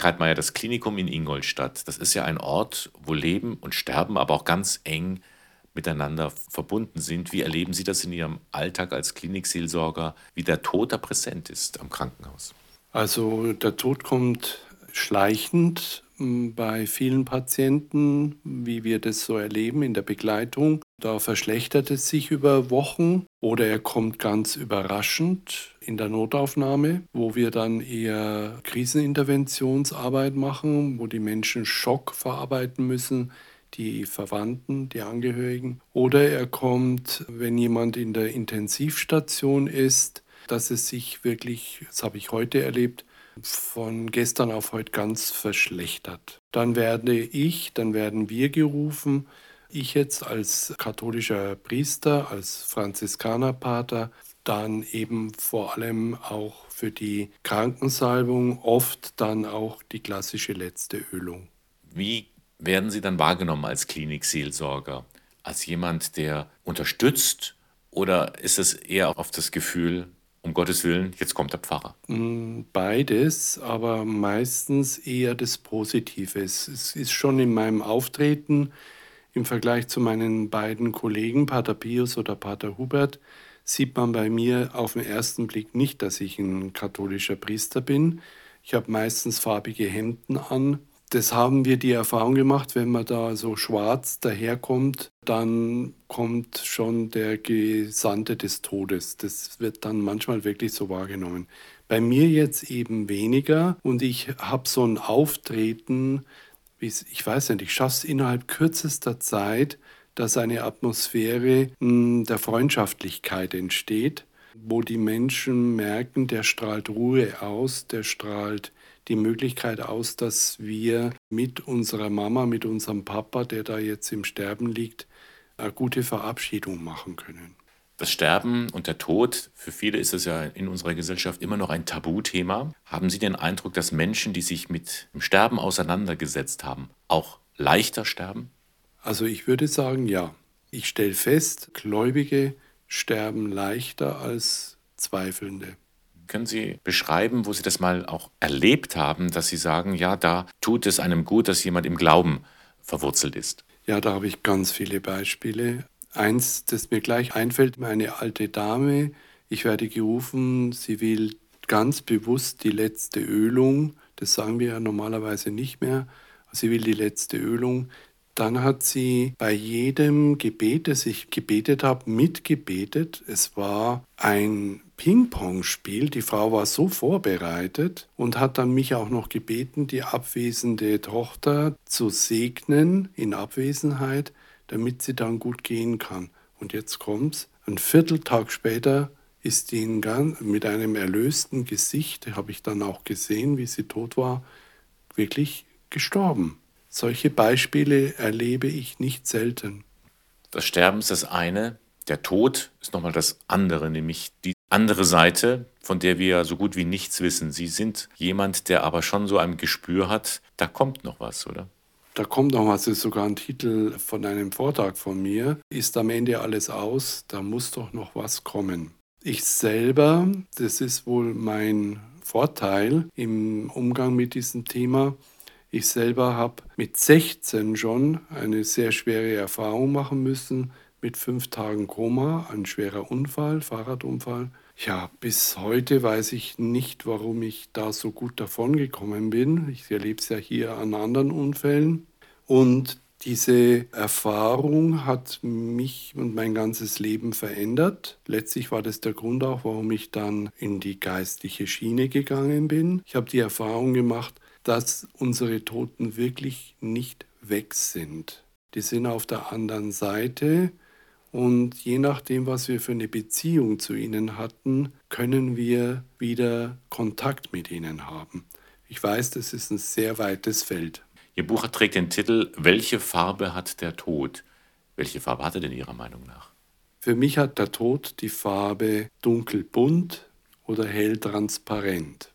Kreitmeier, das Klinikum in Ingolstadt, das ist ja ein Ort, wo Leben und Sterben aber auch ganz eng miteinander verbunden sind. Wie erleben Sie das in Ihrem Alltag als Klinikseelsorger, wie der Tod da präsent ist am Krankenhaus? Also der Tod kommt schleichend bei vielen Patienten, wie wir das so erleben in der Begleitung. Da verschlechtert es sich über Wochen oder er kommt ganz überraschend in der Notaufnahme, wo wir dann eher Kriseninterventionsarbeit machen, wo die Menschen Schock verarbeiten müssen, die Verwandten, die Angehörigen. Oder er kommt, wenn jemand in der Intensivstation ist, dass es sich wirklich, das habe ich heute erlebt, von gestern auf heute ganz verschlechtert. Dann werde ich, dann werden wir gerufen, ich jetzt als katholischer Priester, als Franziskanerpater, dann eben vor allem auch für die Krankensalbung, oft dann auch die klassische letzte Ölung. Wie werden Sie dann wahrgenommen als Klinikseelsorger? Als jemand, der unterstützt? Oder ist es eher auf das Gefühl, um Gottes Willen, jetzt kommt der Pfarrer? Mm, beides, aber meistens eher das Positive. Es ist schon in meinem Auftreten im Vergleich zu meinen beiden Kollegen, Pater Pius oder Pater Hubert, sieht man bei mir auf den ersten Blick nicht, dass ich ein katholischer Priester bin. Ich habe meistens farbige Hemden an, das haben wir die Erfahrung gemacht, wenn man da so schwarz daherkommt, dann kommt schon der Gesandte des Todes. Das wird dann manchmal wirklich so wahrgenommen. Bei mir jetzt eben weniger und ich habe so ein Auftreten, ich weiß nicht, ich schaffe es innerhalb kürzester Zeit, dass eine Atmosphäre hm, der Freundschaftlichkeit entsteht, wo die Menschen merken, der strahlt Ruhe aus, der strahlt die Möglichkeit aus, dass wir mit unserer Mama, mit unserem Papa, der da jetzt im Sterben liegt, eine gute Verabschiedung machen können. Das Sterben und der Tod, für viele ist es ja in unserer Gesellschaft immer noch ein Tabuthema. Haben Sie den Eindruck, dass Menschen, die sich mit dem Sterben auseinandergesetzt haben, auch leichter sterben? Also ich würde sagen, ja. Ich stelle fest, Gläubige sterben leichter als Zweifelnde. Können Sie beschreiben, wo Sie das mal auch erlebt haben, dass Sie sagen, ja, da tut es einem gut, dass jemand im Glauben verwurzelt ist? Ja, da habe ich ganz viele Beispiele. Eins, das mir gleich einfällt, eine alte Dame, ich werde gerufen, sie will ganz bewusst die letzte Ölung, das sagen wir ja normalerweise nicht mehr, sie will die letzte Ölung. Dann hat sie bei jedem Gebet, das ich gebetet habe, mitgebetet. Es war ein Ping-Pong-Spiel. Die Frau war so vorbereitet und hat dann mich auch noch gebeten, die abwesende Tochter zu segnen in Abwesenheit, damit sie dann gut gehen kann. Und jetzt kommt's. Ein Vierteltag später ist die mit einem erlösten Gesicht, habe ich dann auch gesehen, wie sie tot war, wirklich gestorben. Solche Beispiele erlebe ich nicht selten. Das Sterben ist das eine, der Tod ist nochmal das andere, nämlich die andere Seite, von der wir so gut wie nichts wissen. Sie sind jemand, der aber schon so ein Gespür hat, da kommt noch was, oder? Da kommt noch was, das ist sogar ein Titel von einem Vortrag von mir. Ist am Ende alles aus, da muss doch noch was kommen. Ich selber, das ist wohl mein Vorteil im Umgang mit diesem Thema. Ich selber habe mit 16 schon eine sehr schwere Erfahrung machen müssen mit fünf Tagen Koma, ein schwerer Unfall, Fahrradunfall. Ja, bis heute weiß ich nicht, warum ich da so gut davon gekommen bin. Ich erlebe es ja hier an anderen Unfällen. Und diese Erfahrung hat mich und mein ganzes Leben verändert. Letztlich war das der Grund auch, warum ich dann in die geistliche Schiene gegangen bin. Ich habe die Erfahrung gemacht, dass unsere Toten wirklich nicht weg sind. Die sind auf der anderen Seite und je nachdem, was wir für eine Beziehung zu ihnen hatten, können wir wieder Kontakt mit ihnen haben. Ich weiß, das ist ein sehr weites Feld. Ihr Buch trägt den Titel Welche Farbe hat der Tod? Welche Farbe hat er denn Ihrer Meinung nach? Für mich hat der Tod die Farbe dunkelbunt oder hell transparent.